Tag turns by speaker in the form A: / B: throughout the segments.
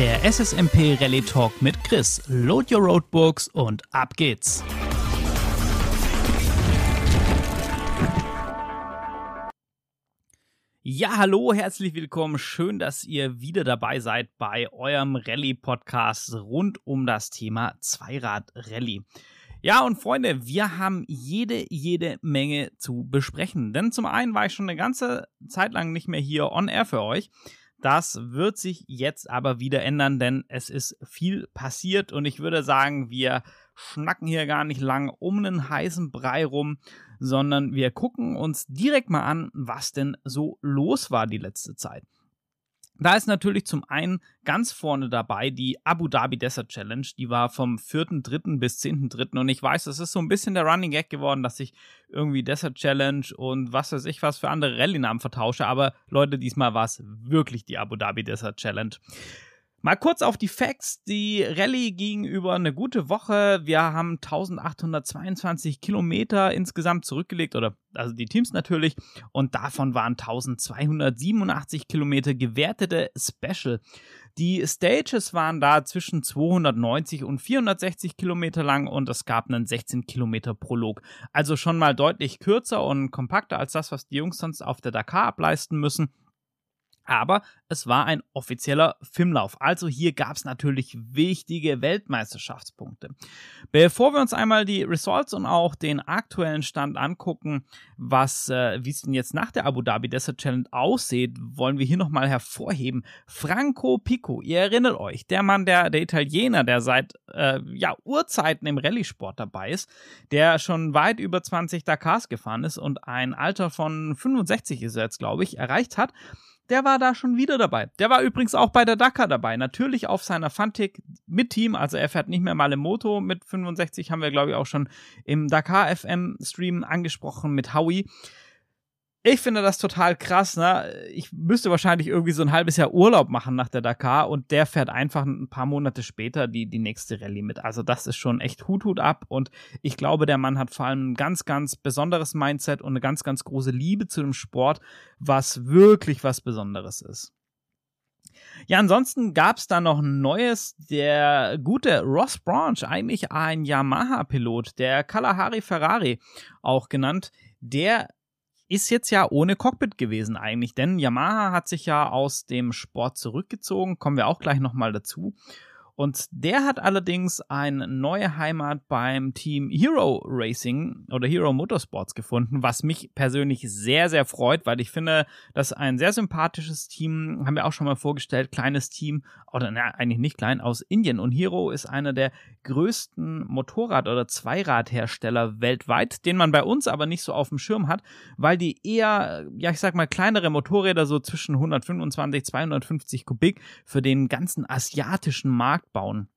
A: Der SSMP Rally Talk mit Chris. Load your Roadbooks und ab geht's. Ja, hallo, herzlich willkommen. Schön, dass ihr wieder dabei seid bei eurem Rallye-Podcast rund um das Thema Zweirad-Rallye. Ja, und Freunde, wir haben jede, jede Menge zu besprechen. Denn zum einen war ich schon eine ganze Zeit lang nicht mehr hier on air für euch. Das wird sich jetzt aber wieder ändern, denn es ist viel passiert und ich würde sagen, wir schnacken hier gar nicht lang um einen heißen Brei rum, sondern wir gucken uns direkt mal an, was denn so los war die letzte Zeit. Da ist natürlich zum einen ganz vorne dabei die Abu Dhabi Desert Challenge. Die war vom 4.3. bis 10.3. Und ich weiß, das ist so ein bisschen der Running Gag geworden, dass ich irgendwie Desert Challenge und was weiß ich was für andere Rallye-Namen vertausche. Aber Leute, diesmal war es wirklich die Abu Dhabi Desert Challenge. Mal kurz auf die Facts. Die Rallye ging über eine gute Woche. Wir haben 1822 Kilometer insgesamt zurückgelegt, oder also die Teams natürlich. Und davon waren 1287 Kilometer gewertete Special. Die Stages waren da zwischen 290 und 460 Kilometer lang und es gab einen 16 Kilometer Prolog. Also schon mal deutlich kürzer und kompakter als das, was die Jungs sonst auf der Dakar ableisten müssen aber es war ein offizieller Filmlauf. Also hier gab es natürlich wichtige Weltmeisterschaftspunkte. Bevor wir uns einmal die Results und auch den aktuellen Stand angucken, was äh, wie es denn jetzt nach der Abu Dhabi Desert Challenge aussieht, wollen wir hier nochmal hervorheben. Franco Pico, ihr erinnert euch, der Mann, der, der Italiener, der seit äh, ja, Urzeiten im Rallye-Sport dabei ist, der schon weit über 20 Dakars gefahren ist und ein Alter von 65 ist er jetzt, glaube ich, erreicht hat der war da schon wieder dabei. Der war übrigens auch bei der Dakar dabei. Natürlich auf seiner Fantik mit Team. Also er fährt nicht mehr mal im Moto mit 65, haben wir glaube ich auch schon im Dakar FM Stream angesprochen mit Howie. Ich finde das total krass. Ne? Ich müsste wahrscheinlich irgendwie so ein halbes Jahr Urlaub machen nach der Dakar und der fährt einfach ein paar Monate später die, die nächste Rallye mit. Also das ist schon echt Hut, Hut ab und ich glaube, der Mann hat vor allem ein ganz, ganz besonderes Mindset und eine ganz, ganz große Liebe zu dem Sport, was wirklich was Besonderes ist. Ja, ansonsten gab es da noch neues. Der gute Ross Branch, eigentlich ein Yamaha-Pilot, der Kalahari Ferrari auch genannt, der ist jetzt ja ohne Cockpit gewesen eigentlich, denn Yamaha hat sich ja aus dem Sport zurückgezogen, kommen wir auch gleich nochmal dazu. Und der hat allerdings eine neue Heimat beim Team Hero Racing oder Hero Motorsports gefunden, was mich persönlich sehr, sehr freut, weil ich finde, das ist ein sehr sympathisches Team, haben wir auch schon mal vorgestellt, kleines Team, oder na, eigentlich nicht klein, aus Indien. Und Hero ist einer der größten Motorrad- oder Zweiradhersteller weltweit, den man bei uns aber nicht so auf dem Schirm hat, weil die eher, ja, ich sag mal, kleinere Motorräder so zwischen 125, 250 Kubik für den ganzen asiatischen Markt bauen.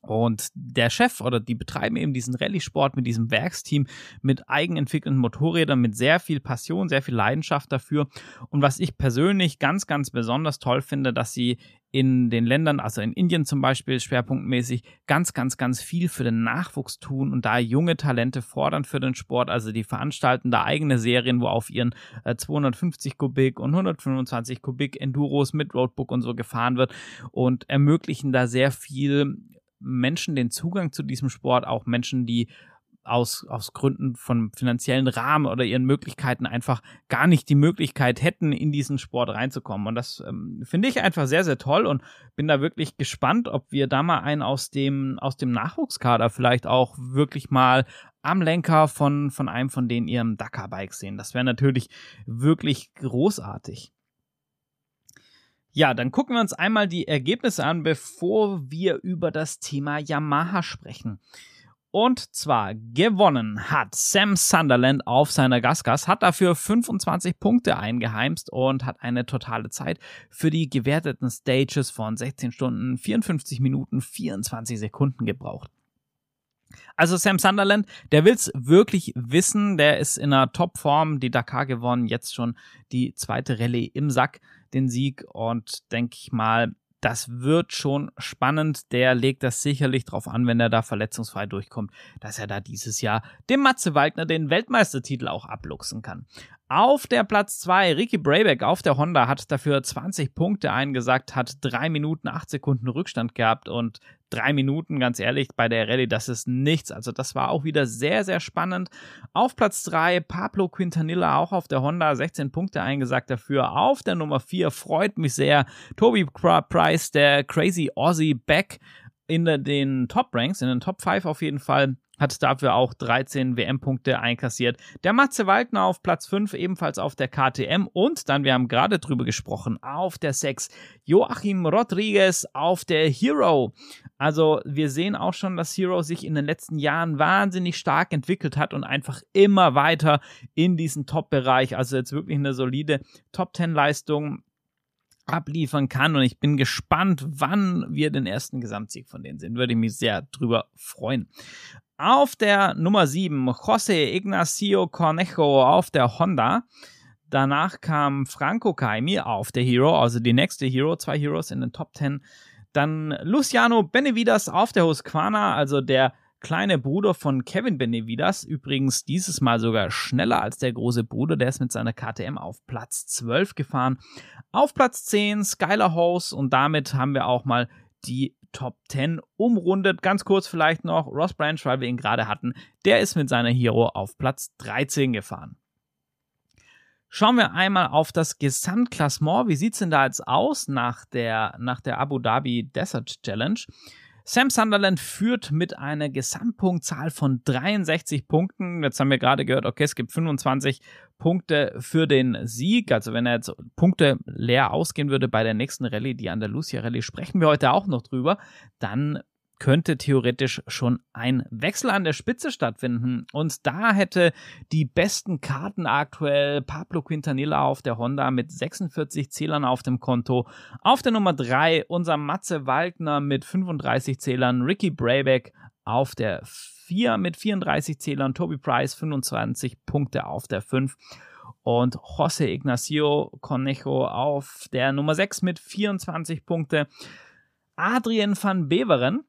A: Und der Chef oder die betreiben eben diesen Rallye-Sport mit diesem Werksteam, mit eigenentwickelten Motorrädern, mit sehr viel Passion, sehr viel Leidenschaft dafür. Und was ich persönlich ganz, ganz besonders toll finde, dass sie in den Ländern, also in Indien zum Beispiel schwerpunktmäßig, ganz, ganz, ganz viel für den Nachwuchs tun und da junge Talente fordern für den Sport. Also die veranstalten da eigene Serien, wo auf ihren äh, 250 Kubik und 125 Kubik Enduros mit Roadbook und so gefahren wird und ermöglichen da sehr viel Menschen den Zugang zu diesem Sport, auch Menschen, die aus, aus Gründen von finanziellen Rahmen oder ihren Möglichkeiten einfach gar nicht die Möglichkeit hätten, in diesen Sport reinzukommen. Und das ähm, finde ich einfach sehr, sehr toll und bin da wirklich gespannt, ob wir da mal einen aus dem, aus dem Nachwuchskader vielleicht auch wirklich mal am Lenker von, von einem von denen ihrem Dakar-Bike sehen. Das wäre natürlich wirklich großartig. Ja, dann gucken wir uns einmal die Ergebnisse an, bevor wir über das Thema Yamaha sprechen. Und zwar gewonnen hat Sam Sunderland auf seiner Gasgas, hat dafür 25 Punkte eingeheimst und hat eine totale Zeit für die gewerteten Stages von 16 Stunden, 54 Minuten, 24 Sekunden gebraucht. Also Sam Sunderland, der will's wirklich wissen, der ist in einer Topform, die Dakar gewonnen, jetzt schon die zweite Rallye im Sack den Sieg und denke ich mal, das wird schon spannend. Der legt das sicherlich drauf an, wenn er da verletzungsfrei durchkommt, dass er da dieses Jahr dem Matze Waldner den Weltmeistertitel auch abluchsen kann. Auf der Platz 2, Ricky Brayback auf der Honda hat dafür 20 Punkte eingesagt, hat 3 Minuten 8 Sekunden Rückstand gehabt und 3 Minuten, ganz ehrlich, bei der Rallye, das ist nichts. Also das war auch wieder sehr, sehr spannend. Auf Platz 3, Pablo Quintanilla auch auf der Honda, 16 Punkte eingesagt dafür. Auf der Nummer 4 freut mich sehr Toby Price, der Crazy Aussie Back in den Top Ranks, in den Top 5 auf jeden Fall hat dafür auch 13 WM-Punkte einkassiert. Der Matze Waldner auf Platz 5, ebenfalls auf der KTM und dann, wir haben gerade drüber gesprochen, auf der 6 Joachim Rodriguez auf der Hero. Also wir sehen auch schon, dass Hero sich in den letzten Jahren wahnsinnig stark entwickelt hat und einfach immer weiter in diesen Top-Bereich, also jetzt wirklich eine solide Top-10-Leistung abliefern kann und ich bin gespannt, wann wir den ersten Gesamtsieg von denen sehen. Würde ich mich sehr drüber freuen. Auf der Nummer 7 José Ignacio Cornejo auf der Honda. Danach kam Franco Caimi auf der Hero, also die nächste Hero, zwei Heroes in den Top 10. Dann Luciano Benevidas auf der Husqvarna, also der kleine Bruder von Kevin Benevidas. Übrigens dieses Mal sogar schneller als der große Bruder. Der ist mit seiner KTM auf Platz 12 gefahren. Auf Platz 10 Skylar Hose und damit haben wir auch mal die Top 10 umrundet. Ganz kurz vielleicht noch Ross Branch, weil wir ihn gerade hatten. Der ist mit seiner Hero auf Platz 13 gefahren. Schauen wir einmal auf das Gesamtklassement. Wie sieht es denn da jetzt aus nach der, nach der Abu Dhabi Desert Challenge? Sam Sunderland führt mit einer Gesamtpunktzahl von 63 Punkten. Jetzt haben wir gerade gehört, okay, es gibt 25 Punkte für den Sieg. Also wenn er jetzt Punkte leer ausgehen würde bei der nächsten Rallye, die Andalusia Rallye, sprechen wir heute auch noch drüber, dann könnte theoretisch schon ein Wechsel an der Spitze stattfinden. Und da hätte die besten Karten aktuell Pablo Quintanilla auf der Honda mit 46 Zählern auf dem Konto. Auf der Nummer 3 unser Matze Waldner mit 35 Zählern, Ricky Brayback auf der 4 mit 34 Zählern, Toby Price 25 Punkte auf der 5 und José Ignacio Conejo auf der Nummer 6 mit 24 Punkte. Adrian van Beveren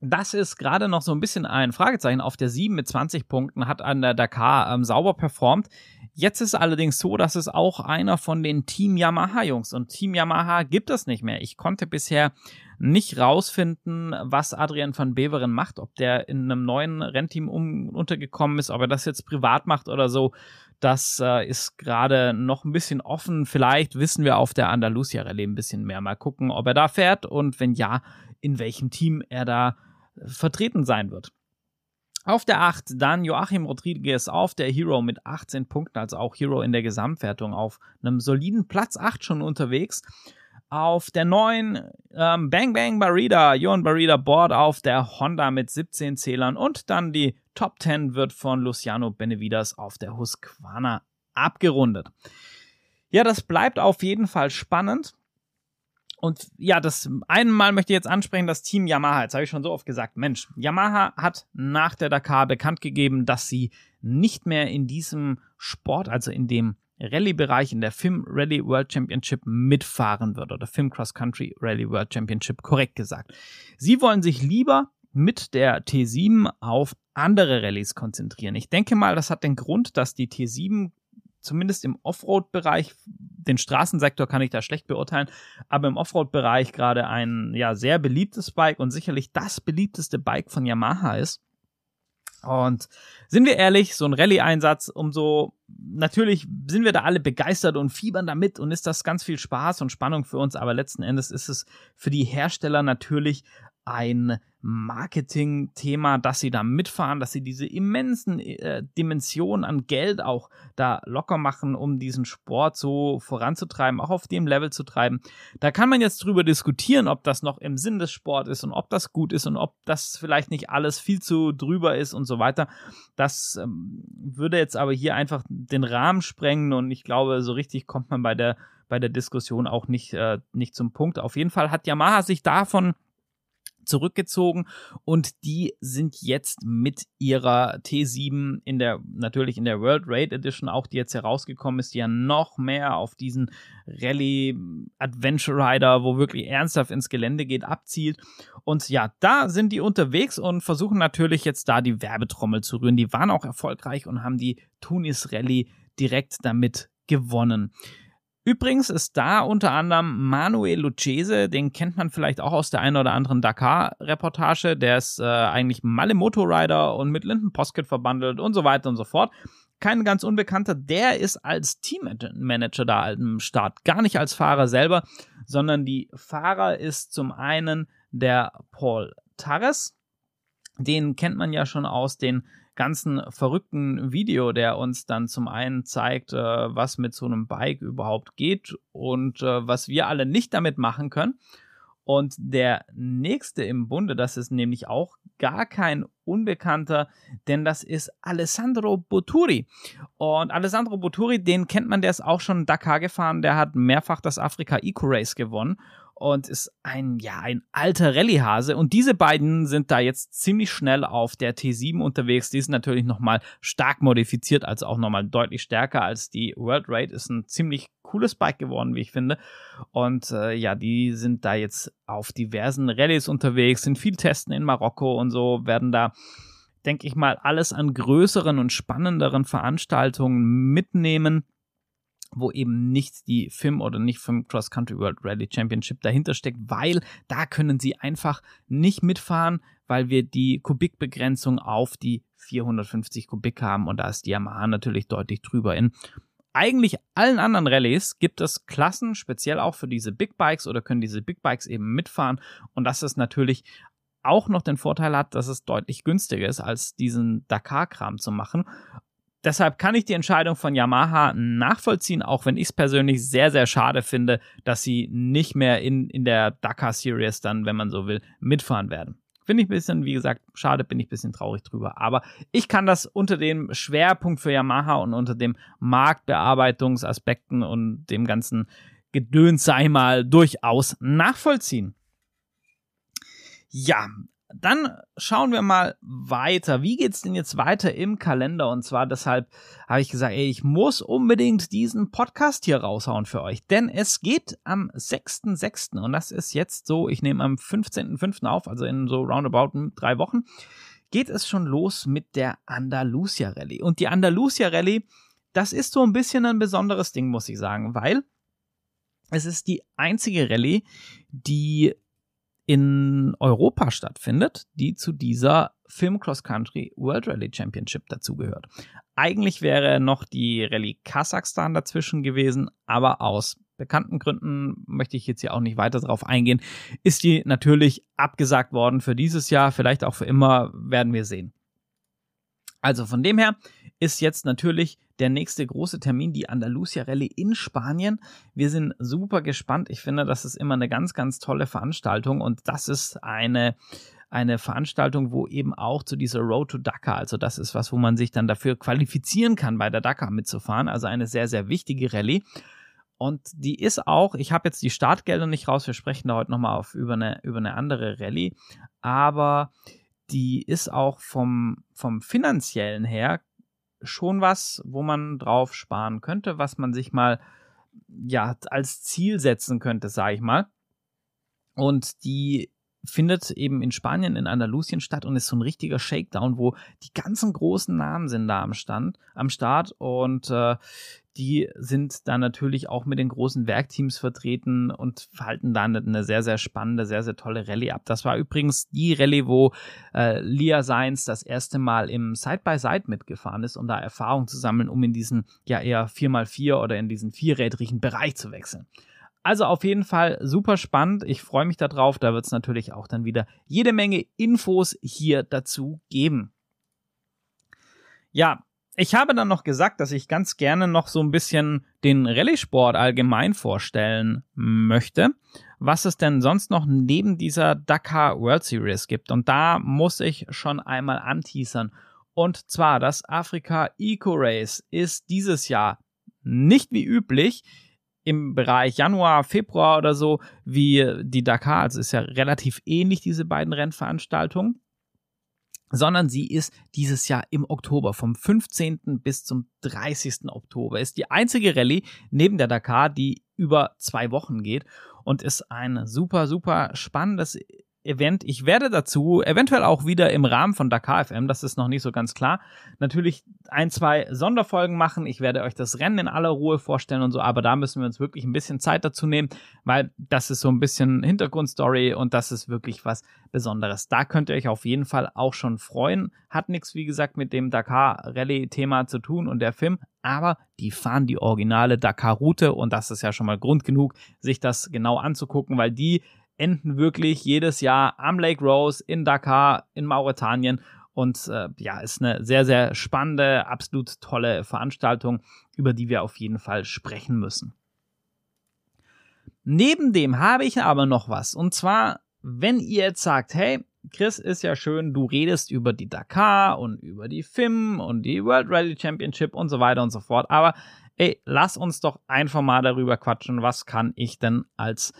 A: das ist gerade noch so ein bisschen ein Fragezeichen. Auf der 7 mit 20 Punkten hat an der Dakar ähm, sauber performt. Jetzt ist allerdings so, dass es auch einer von den Team Yamaha Jungs und Team Yamaha gibt es nicht mehr. Ich konnte bisher nicht rausfinden, was Adrian van Beveren macht, ob der in einem neuen Rennteam um, untergekommen ist, ob er das jetzt privat macht oder so. Das äh, ist gerade noch ein bisschen offen. Vielleicht wissen wir auf der Andalusia Rallye ein bisschen mehr. Mal gucken, ob er da fährt und wenn ja, in welchem Team er da vertreten sein wird. Auf der 8 dann Joachim Rodriguez auf der Hero mit 18 Punkten, also auch Hero in der Gesamtwertung auf einem soliden Platz 8 schon unterwegs. Auf der 9 ähm, Bang Bang Barida, Johan Barida Board auf der Honda mit 17 Zählern und dann die Top 10 wird von Luciano Benevidas auf der Husqvarna abgerundet. Ja, das bleibt auf jeden Fall spannend. Und ja, das einmal möchte ich jetzt ansprechen, das Team Yamaha. Jetzt habe ich schon so oft gesagt, Mensch, Yamaha hat nach der Dakar bekannt gegeben, dass sie nicht mehr in diesem Sport, also in dem Rallye-Bereich, in der FIM Rally World Championship mitfahren wird oder FIM Cross Country Rally World Championship, korrekt gesagt. Sie wollen sich lieber mit der T7 auf andere Rallyes konzentrieren. Ich denke mal, das hat den Grund, dass die T7 zumindest im Offroad-Bereich, den Straßensektor kann ich da schlecht beurteilen, aber im Offroad-Bereich gerade ein ja sehr beliebtes Bike und sicherlich das beliebteste Bike von Yamaha ist. Und sind wir ehrlich, so ein Rallye-Einsatz, umso natürlich sind wir da alle begeistert und fiebern damit und ist das ganz viel Spaß und Spannung für uns, aber letzten Endes ist es für die Hersteller natürlich ein Marketing-Thema, dass sie da mitfahren, dass sie diese immensen äh, Dimensionen an Geld auch da locker machen, um diesen Sport so voranzutreiben, auch auf dem Level zu treiben. Da kann man jetzt drüber diskutieren, ob das noch im Sinn des Sports ist und ob das gut ist und ob das vielleicht nicht alles viel zu drüber ist und so weiter. Das ähm, würde jetzt aber hier einfach den Rahmen sprengen und ich glaube, so richtig kommt man bei der bei der Diskussion auch nicht, äh, nicht zum Punkt. Auf jeden Fall hat Yamaha sich davon zurückgezogen und die sind jetzt mit ihrer T7 in der, natürlich in der World Raid Edition auch, die jetzt herausgekommen ist, die ja noch mehr auf diesen Rallye Adventure Rider, wo wirklich ernsthaft ins Gelände geht, abzielt. Und ja, da sind die unterwegs und versuchen natürlich jetzt da die Werbetrommel zu rühren. Die waren auch erfolgreich und haben die Tunis Rallye direkt damit gewonnen. Übrigens ist da unter anderem Manuel Lucchese, den kennt man vielleicht auch aus der einen oder anderen Dakar-Reportage. Der ist äh, eigentlich Malle Motorrider und mit Linden Posket verbandelt und so weiter und so fort. Kein ganz unbekannter, der ist als Teammanager da am Start. Gar nicht als Fahrer selber, sondern die Fahrer ist zum einen der Paul Tarres. Den kennt man ja schon aus den ganzen verrückten Video, der uns dann zum einen zeigt, äh, was mit so einem Bike überhaupt geht und äh, was wir alle nicht damit machen können. Und der nächste im Bunde, das ist nämlich auch gar kein Unbekannter, denn das ist Alessandro Boturi. Und Alessandro Boturi, den kennt man, der ist auch schon Dakar gefahren, der hat mehrfach das Afrika Eco Race gewonnen und ist ein, ja, ein alter Rallyehase. Und diese beiden sind da jetzt ziemlich schnell auf der T7 unterwegs. Die ist natürlich nochmal stark modifiziert, also auch nochmal deutlich stärker als die World Raid. Ist ein ziemlich cooles Bike geworden, wie ich finde. Und äh, ja, die sind da jetzt auf diversen Rallyes unterwegs, sind viel testen in Marokko und so, werden da denke ich mal, alles an größeren und spannenderen Veranstaltungen mitnehmen wo eben nicht die FIM oder nicht FIM Cross Country World Rally Championship dahinter steckt, weil da können sie einfach nicht mitfahren, weil wir die Kubikbegrenzung auf die 450 Kubik haben und da ist die Yamaha natürlich deutlich drüber. In eigentlich allen anderen Rallyes gibt es Klassen, speziell auch für diese Big Bikes oder können diese Big Bikes eben mitfahren und das ist natürlich auch noch den Vorteil hat, dass es deutlich günstiger ist, als diesen Dakar-Kram zu machen. Deshalb kann ich die Entscheidung von Yamaha nachvollziehen, auch wenn ich es persönlich sehr, sehr schade finde, dass sie nicht mehr in, in der Dakar Series dann, wenn man so will, mitfahren werden. Finde ich ein bisschen, wie gesagt, schade, bin ich ein bisschen traurig drüber. Aber ich kann das unter dem Schwerpunkt für Yamaha und unter dem Marktbearbeitungsaspekten und dem ganzen Gedöns, sei mal, durchaus nachvollziehen. Ja, dann schauen wir mal weiter. Wie geht's denn jetzt weiter im Kalender? Und zwar deshalb habe ich gesagt, ey, ich muss unbedingt diesen Podcast hier raushauen für euch. Denn es geht am 6.6. und das ist jetzt so, ich nehme am 15.5. auf, also in so roundabout drei Wochen, geht es schon los mit der Andalusia Rallye. Und die Andalusia Rallye, das ist so ein bisschen ein besonderes Ding, muss ich sagen, weil es ist die einzige Rallye, die in Europa stattfindet, die zu dieser Film Cross Country World Rally Championship dazugehört. Eigentlich wäre noch die Rallye Kasachstan dazwischen gewesen, aber aus bekannten Gründen möchte ich jetzt hier auch nicht weiter drauf eingehen, ist die natürlich abgesagt worden für dieses Jahr, vielleicht auch für immer, werden wir sehen. Also von dem her ist jetzt natürlich der nächste große Termin, die Andalusia Rallye in Spanien. Wir sind super gespannt. Ich finde, das ist immer eine ganz, ganz tolle Veranstaltung und das ist eine eine Veranstaltung, wo eben auch zu dieser Road to Dakar, also das ist was, wo man sich dann dafür qualifizieren kann, bei der Dakar mitzufahren. Also eine sehr, sehr wichtige Rallye. Und die ist auch, ich habe jetzt die Startgelder nicht raus, wir sprechen da heute nochmal über eine, über eine andere Rallye, aber die ist auch vom, vom finanziellen her schon was, wo man drauf sparen könnte, was man sich mal ja als Ziel setzen könnte, sage ich mal. Und die findet eben in Spanien, in Andalusien statt und ist so ein richtiger Shakedown, wo die ganzen großen Namen sind da am Stand, am Start und äh, die sind da natürlich auch mit den großen Werkteams vertreten und halten da eine sehr, sehr spannende, sehr, sehr tolle Rallye ab. Das war übrigens die Rallye, wo äh, Lia Seins das erste Mal im Side-by-Side -Side mitgefahren ist, um da Erfahrung zu sammeln, um in diesen ja eher 4x4 oder in diesen vierrädrigen Bereich zu wechseln. Also auf jeden Fall super spannend. Ich freue mich darauf. Da wird es natürlich auch dann wieder jede Menge Infos hier dazu geben. Ja, ich habe dann noch gesagt, dass ich ganz gerne noch so ein bisschen den Rallye-Sport allgemein vorstellen möchte, was es denn sonst noch neben dieser Dakar World Series gibt. Und da muss ich schon einmal anteasern. Und zwar das Afrika Eco Race ist dieses Jahr nicht wie üblich im Bereich Januar, Februar oder so wie die Dakar. Also ist ja relativ ähnlich diese beiden Rennveranstaltungen sondern sie ist dieses Jahr im Oktober, vom 15. bis zum 30. Oktober. Ist die einzige Rallye neben der Dakar, die über zwei Wochen geht und ist ein super, super spannendes Event. Ich werde dazu eventuell auch wieder im Rahmen von Dakar FM, das ist noch nicht so ganz klar, natürlich ein, zwei Sonderfolgen machen. Ich werde euch das Rennen in aller Ruhe vorstellen und so, aber da müssen wir uns wirklich ein bisschen Zeit dazu nehmen, weil das ist so ein bisschen Hintergrundstory und das ist wirklich was Besonderes. Da könnt ihr euch auf jeden Fall auch schon freuen. Hat nichts, wie gesagt, mit dem Dakar Rallye Thema zu tun und der Film, aber die fahren die originale Dakar-Route und das ist ja schon mal Grund genug, sich das genau anzugucken, weil die enden wirklich jedes Jahr am Lake Rose in Dakar in Mauretanien. Und äh, ja, ist eine sehr, sehr spannende, absolut tolle Veranstaltung, über die wir auf jeden Fall sprechen müssen. Neben dem habe ich aber noch was. Und zwar, wenn ihr jetzt sagt, hey, Chris, ist ja schön, du redest über die Dakar und über die FIM und die World Rally Championship und so weiter und so fort. Aber ey, lass uns doch einfach mal darüber quatschen, was kann ich denn als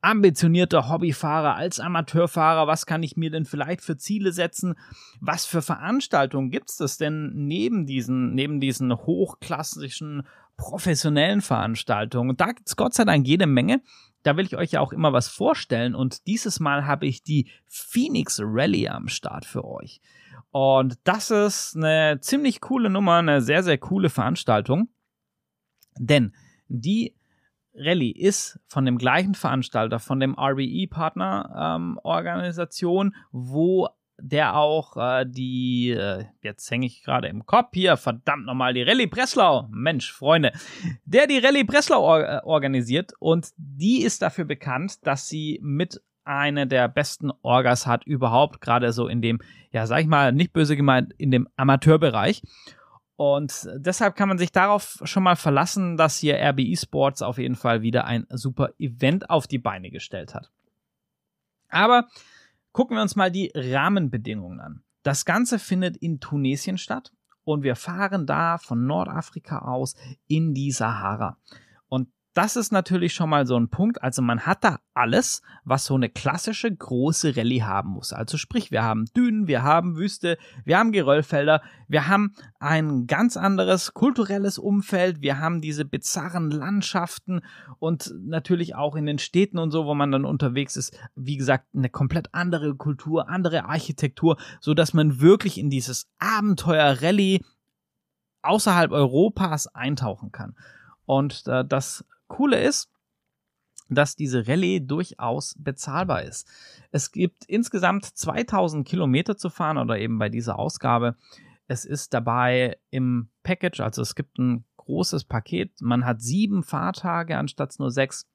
A: ambitionierter Hobbyfahrer, als Amateurfahrer, was kann ich mir denn vielleicht für Ziele setzen? Was für Veranstaltungen gibt es denn neben diesen, neben diesen hochklassischen professionellen Veranstaltungen? Da gibt es Gott sei Dank jede Menge. Da will ich euch ja auch immer was vorstellen. Und dieses Mal habe ich die Phoenix Rally am Start für euch. Und das ist eine ziemlich coole Nummer, eine sehr, sehr coole Veranstaltung. Denn die Rallye ist von dem gleichen Veranstalter, von dem RBE-Partner-Organisation, ähm, wo der auch äh, die, äh, jetzt hänge ich gerade im Kopf hier, verdammt nochmal, die Rallye Breslau, Mensch, Freunde, der die Rallye Breslau or äh, organisiert und die ist dafür bekannt, dass sie mit eine der besten Orgas hat überhaupt, gerade so in dem, ja, sag ich mal, nicht böse gemeint, in dem Amateurbereich. Und deshalb kann man sich darauf schon mal verlassen, dass hier RBE Sports auf jeden Fall wieder ein super Event auf die Beine gestellt hat. Aber gucken wir uns mal die Rahmenbedingungen an. Das Ganze findet in Tunesien statt und wir fahren da von Nordafrika aus in die Sahara. Das ist natürlich schon mal so ein Punkt. Also man hat da alles, was so eine klassische große Rallye haben muss. Also sprich, wir haben Dünen, wir haben Wüste, wir haben Geröllfelder, wir haben ein ganz anderes kulturelles Umfeld, wir haben diese bizarren Landschaften und natürlich auch in den Städten und so, wo man dann unterwegs ist, wie gesagt, eine komplett andere Kultur, andere Architektur, so dass man wirklich in dieses Abenteuer Rallye außerhalb Europas eintauchen kann. Und äh, das Coole ist, dass diese Rallye durchaus bezahlbar ist. Es gibt insgesamt 2000 Kilometer zu fahren oder eben bei dieser Ausgabe. Es ist dabei im Package, also es gibt ein großes Paket. Man hat sieben Fahrtage anstatt nur sechs.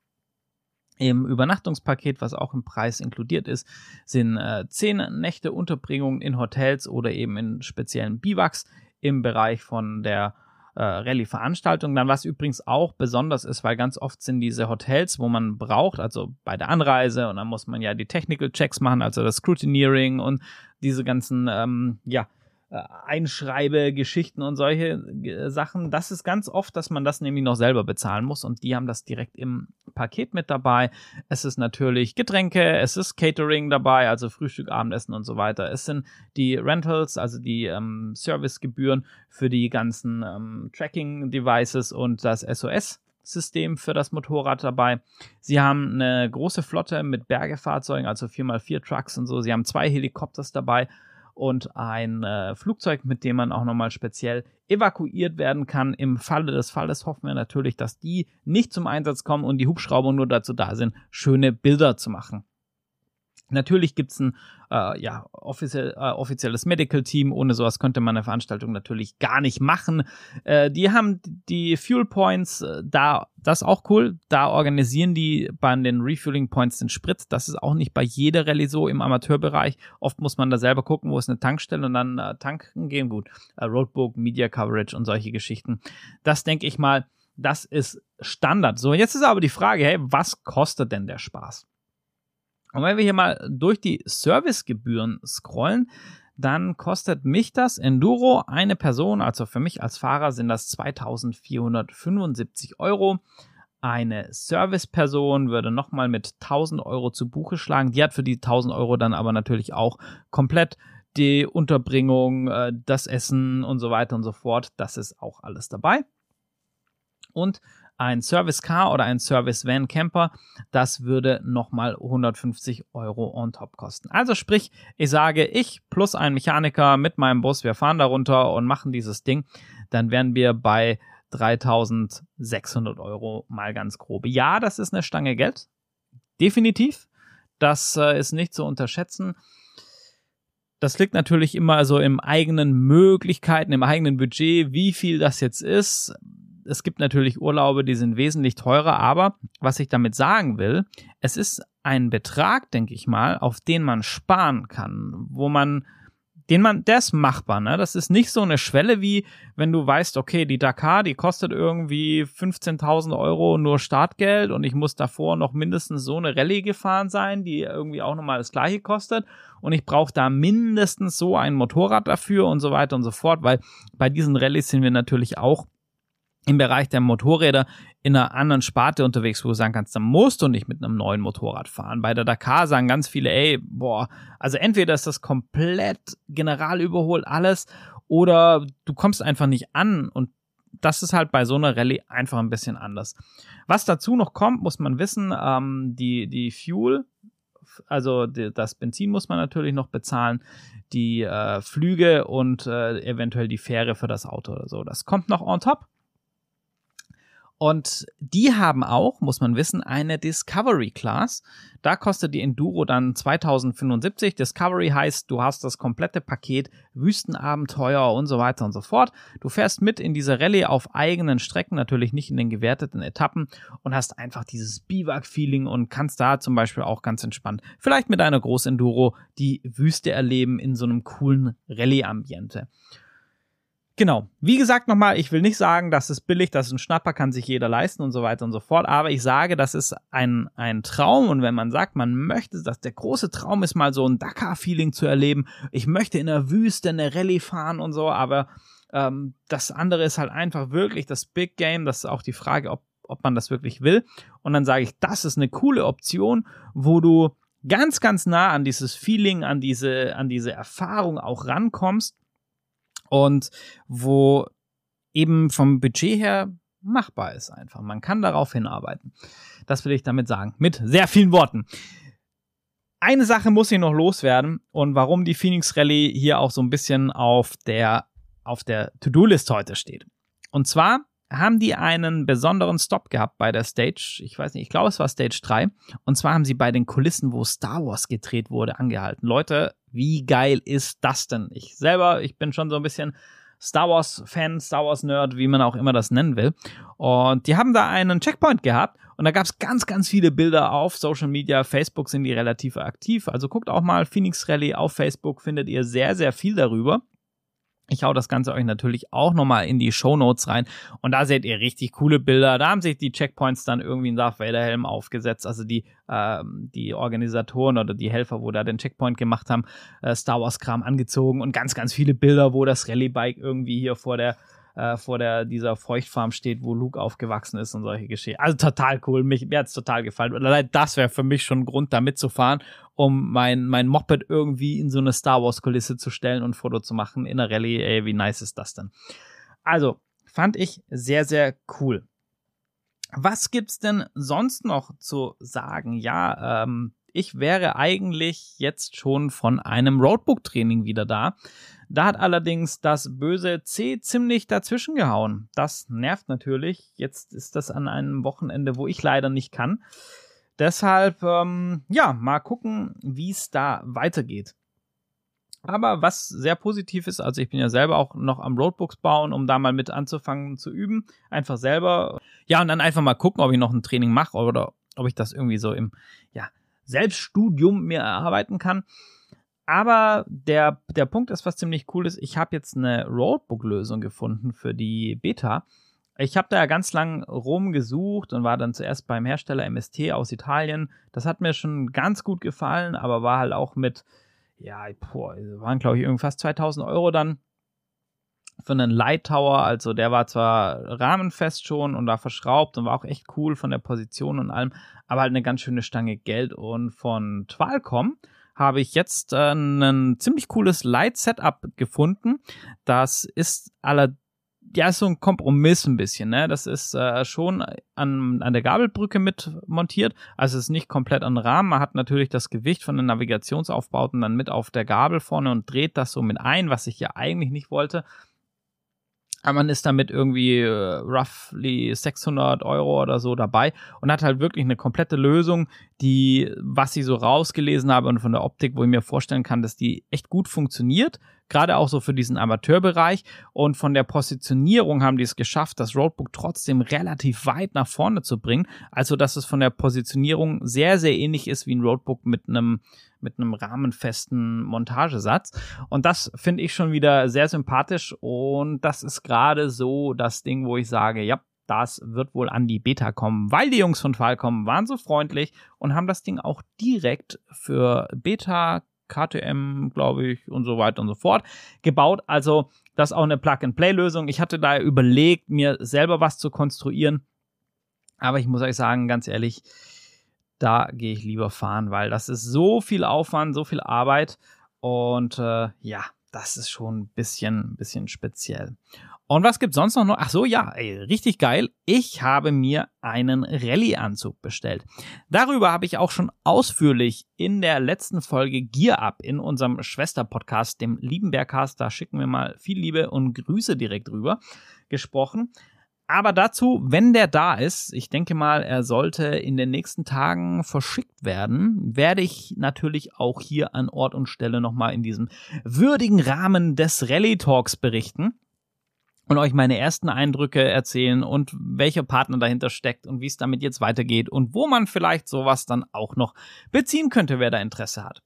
A: Im Übernachtungspaket, was auch im Preis inkludiert ist, sind äh, zehn Nächte Unterbringung in Hotels oder eben in speziellen Biwaks im Bereich von der äh, Rallye-Veranstaltung. Dann, was übrigens auch besonders ist, weil ganz oft sind diese Hotels, wo man braucht, also bei der Anreise, und dann muss man ja die Technical Checks machen, also das Scrutineering und diese ganzen, ähm, ja, äh, Einschreibe, Geschichten und solche äh, Sachen. Das ist ganz oft, dass man das nämlich noch selber bezahlen muss und die haben das direkt im Paket mit dabei. Es ist natürlich Getränke, es ist Catering dabei, also Frühstück, Abendessen und so weiter. Es sind die Rentals, also die ähm, Servicegebühren für die ganzen ähm, Tracking-Devices und das SOS. System für das Motorrad dabei. Sie haben eine große Flotte mit Bergefahrzeugen, also 4x4 Trucks und so. Sie haben zwei Helikopters dabei und ein äh, Flugzeug, mit dem man auch nochmal speziell evakuiert werden kann. Im Falle des Falles hoffen wir natürlich, dass die nicht zum Einsatz kommen und die Hubschrauber nur dazu da sind, schöne Bilder zu machen. Natürlich gibt es ein äh, ja, offiziell, äh, offizielles Medical Team. Ohne sowas könnte man eine Veranstaltung natürlich gar nicht machen. Äh, die haben die Fuel Points, äh, da, das ist auch cool. Da organisieren die bei den Refueling Points den Sprit. Das ist auch nicht bei jeder Rallye so im Amateurbereich. Oft muss man da selber gucken, wo ist eine Tankstelle und dann äh, tanken gehen. Gut, äh, Roadbook, Media Coverage und solche Geschichten. Das denke ich mal, das ist Standard. So, jetzt ist aber die Frage, hey, was kostet denn der Spaß? Und wenn wir hier mal durch die Servicegebühren scrollen, dann kostet mich das Enduro eine Person, also für mich als Fahrer sind das 2475 Euro. Eine Serviceperson würde nochmal mit 1000 Euro zu Buche schlagen. Die hat für die 1000 Euro dann aber natürlich auch komplett die Unterbringung, äh, das Essen und so weiter und so fort. Das ist auch alles dabei. Und ein Service Car oder ein Service Van Camper, das würde nochmal 150 Euro on top kosten. Also sprich, ich sage, ich plus ein Mechaniker mit meinem Bus, wir fahren darunter und machen dieses Ding, dann wären wir bei 3600 Euro mal ganz grob. Ja, das ist eine Stange Geld. Definitiv. Das äh, ist nicht zu unterschätzen. Das liegt natürlich immer so im eigenen Möglichkeiten, im eigenen Budget, wie viel das jetzt ist. Es gibt natürlich Urlaube, die sind wesentlich teurer, aber was ich damit sagen will, es ist ein Betrag, denke ich mal, auf den man sparen kann, wo man den man, der ist machbar, ne? Das ist nicht so eine Schwelle wie, wenn du weißt, okay, die Dakar, die kostet irgendwie 15.000 Euro nur Startgeld und ich muss davor noch mindestens so eine Rallye gefahren sein, die irgendwie auch nochmal das gleiche kostet und ich brauche da mindestens so ein Motorrad dafür und so weiter und so fort, weil bei diesen Rallyes sind wir natürlich auch im Bereich der Motorräder in einer anderen Sparte unterwegs, wo du sagen kannst, dann musst du nicht mit einem neuen Motorrad fahren. Bei der Dakar sagen ganz viele, ey, boah, also entweder ist das komplett general überholt alles oder du kommst einfach nicht an und das ist halt bei so einer Rallye einfach ein bisschen anders. Was dazu noch kommt, muss man wissen, ähm, die, die Fuel, also die, das Benzin muss man natürlich noch bezahlen, die äh, Flüge und äh, eventuell die Fähre für das Auto oder so. Das kommt noch on top. Und die haben auch, muss man wissen, eine Discovery Class. Da kostet die Enduro dann 2075. Discovery heißt, du hast das komplette Paket Wüstenabenteuer und so weiter und so fort. Du fährst mit in diese Rallye auf eigenen Strecken, natürlich nicht in den gewerteten Etappen und hast einfach dieses Biwak-Feeling und kannst da zum Beispiel auch ganz entspannt, vielleicht mit einer Großenduro, die Wüste erleben in so einem coolen Rallye-Ambiente. Genau. Wie gesagt nochmal, ich will nicht sagen, das ist billig, das ist ein Schnapper, kann sich jeder leisten und so weiter und so fort. Aber ich sage, das ist ein, ein Traum. Und wenn man sagt, man möchte, dass der große Traum ist, mal so ein Dakar-Feeling zu erleben. Ich möchte in der Wüste eine Rallye fahren und so. Aber ähm, das andere ist halt einfach wirklich das Big Game. Das ist auch die Frage, ob, ob man das wirklich will. Und dann sage ich, das ist eine coole Option, wo du ganz, ganz nah an dieses Feeling, an diese, an diese Erfahrung auch rankommst und wo eben vom Budget her machbar ist einfach. Man kann darauf hinarbeiten. Das will ich damit sagen. Mit sehr vielen Worten. Eine Sache muss ich noch loswerden und warum die Phoenix Rallye hier auch so ein bisschen auf der, auf der To-Do-List heute steht. Und zwar haben die einen besonderen Stop gehabt bei der Stage. Ich weiß nicht, ich glaube, es war Stage 3. Und zwar haben sie bei den Kulissen, wo Star Wars gedreht wurde, angehalten. Leute, wie geil ist das denn? Ich selber, ich bin schon so ein bisschen Star Wars Fan, Star Wars Nerd, wie man auch immer das nennen will. Und die haben da einen Checkpoint gehabt und da gab es ganz, ganz viele Bilder auf Social Media. Facebook sind die relativ aktiv. Also guckt auch mal Phoenix Rally auf Facebook, findet ihr sehr, sehr viel darüber. Ich hau das Ganze euch natürlich auch nochmal in die Show Notes rein. Und da seht ihr richtig coole Bilder. Da haben sich die Checkpoints dann irgendwie einen Darth Vader Helm aufgesetzt. Also die, ähm, die Organisatoren oder die Helfer, wo da den Checkpoint gemacht haben, äh, Star Wars Kram angezogen und ganz, ganz viele Bilder, wo das Rallye Bike irgendwie hier vor der äh, vor der, dieser Feuchtfarm steht, wo Luke aufgewachsen ist und solche Geschichten. Also total cool. Mich, mir hat's total gefallen. Das wäre für mich schon ein Grund, da mitzufahren, um mein, mein Moped irgendwie in so eine Star Wars Kulisse zu stellen und ein Foto zu machen in der Rallye. Ey, wie nice ist das denn? Also, fand ich sehr, sehr cool. Was gibt's denn sonst noch zu sagen? Ja, ähm, ich wäre eigentlich jetzt schon von einem Roadbook-Training wieder da. Da hat allerdings das böse C ziemlich dazwischen gehauen. Das nervt natürlich. Jetzt ist das an einem Wochenende, wo ich leider nicht kann. Deshalb, ähm, ja, mal gucken, wie es da weitergeht. Aber was sehr positiv ist, also ich bin ja selber auch noch am Roadbooks bauen, um da mal mit anzufangen zu üben. Einfach selber. Ja, und dann einfach mal gucken, ob ich noch ein Training mache oder ob ich das irgendwie so im, ja, Selbststudium mir erarbeiten kann. Aber der, der Punkt ist, was ziemlich cool ist, ich habe jetzt eine Roadbook-Lösung gefunden für die Beta. Ich habe da ganz lang rumgesucht und war dann zuerst beim Hersteller MST aus Italien. Das hat mir schon ganz gut gefallen, aber war halt auch mit, ja, boah, waren glaube ich irgendwie fast 2000 Euro dann für einen Light Tower. Also der war zwar rahmenfest schon und war verschraubt und war auch echt cool von der Position und allem, aber halt eine ganz schöne Stange Geld. Und von Twalcom habe ich jetzt äh, ein ziemlich cooles Light Setup gefunden. Das ist aller ja, ist so ein Kompromiss ein bisschen, ne? Das ist äh, schon an, an der Gabelbrücke mit montiert. Also es ist nicht komplett an Rahmen. Man hat natürlich das Gewicht von den Navigationsaufbauten dann mit auf der Gabel vorne und dreht das so mit ein, was ich ja eigentlich nicht wollte. Aber man ist damit irgendwie äh, roughly 600 Euro oder so dabei und hat halt wirklich eine komplette Lösung, die, was ich so rausgelesen habe und von der Optik, wo ich mir vorstellen kann, dass die echt gut funktioniert, gerade auch so für diesen Amateurbereich. Und von der Positionierung haben die es geschafft, das Roadbook trotzdem relativ weit nach vorne zu bringen. Also, dass es von der Positionierung sehr, sehr ähnlich ist wie ein Roadbook mit einem mit einem rahmenfesten Montagesatz. Und das finde ich schon wieder sehr sympathisch. Und das ist gerade so das Ding, wo ich sage, ja, das wird wohl an die Beta kommen, weil die Jungs von Falcom waren so freundlich und haben das Ding auch direkt für Beta, KTM, glaube ich, und so weiter und so fort gebaut. Also das ist auch eine Plug-and-Play-Lösung. Ich hatte da überlegt, mir selber was zu konstruieren. Aber ich muss euch sagen, ganz ehrlich, da gehe ich lieber fahren, weil das ist so viel Aufwand, so viel Arbeit. Und äh, ja, das ist schon ein bisschen, bisschen speziell. Und was gibt's sonst noch? Ach so, ja, ey, richtig geil. Ich habe mir einen Rallye-Anzug bestellt. Darüber habe ich auch schon ausführlich in der letzten Folge Gear Up in unserem Schwester-Podcast, dem Liebenbergcast, da schicken wir mal viel Liebe und Grüße direkt rüber, gesprochen. Aber dazu, wenn der da ist, ich denke mal, er sollte in den nächsten Tagen verschickt werden, werde ich natürlich auch hier an Ort und Stelle nochmal in diesem würdigen Rahmen des Rallye Talks berichten und euch meine ersten Eindrücke erzählen und welcher Partner dahinter steckt und wie es damit jetzt weitergeht und wo man vielleicht sowas dann auch noch beziehen könnte, wer da Interesse hat.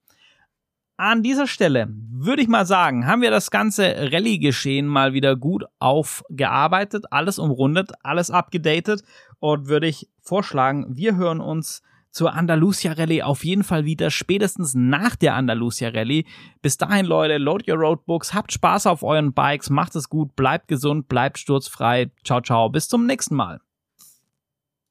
A: An dieser Stelle würde ich mal sagen, haben wir das ganze Rallye-Geschehen mal wieder gut aufgearbeitet, alles umrundet, alles abgedatet und würde ich vorschlagen, wir hören uns zur Andalusia Rallye auf jeden Fall wieder, spätestens nach der Andalusia Rallye. Bis dahin, Leute, load your Roadbooks, habt Spaß auf euren Bikes, macht es gut, bleibt gesund, bleibt sturzfrei. Ciao, ciao, bis zum nächsten Mal.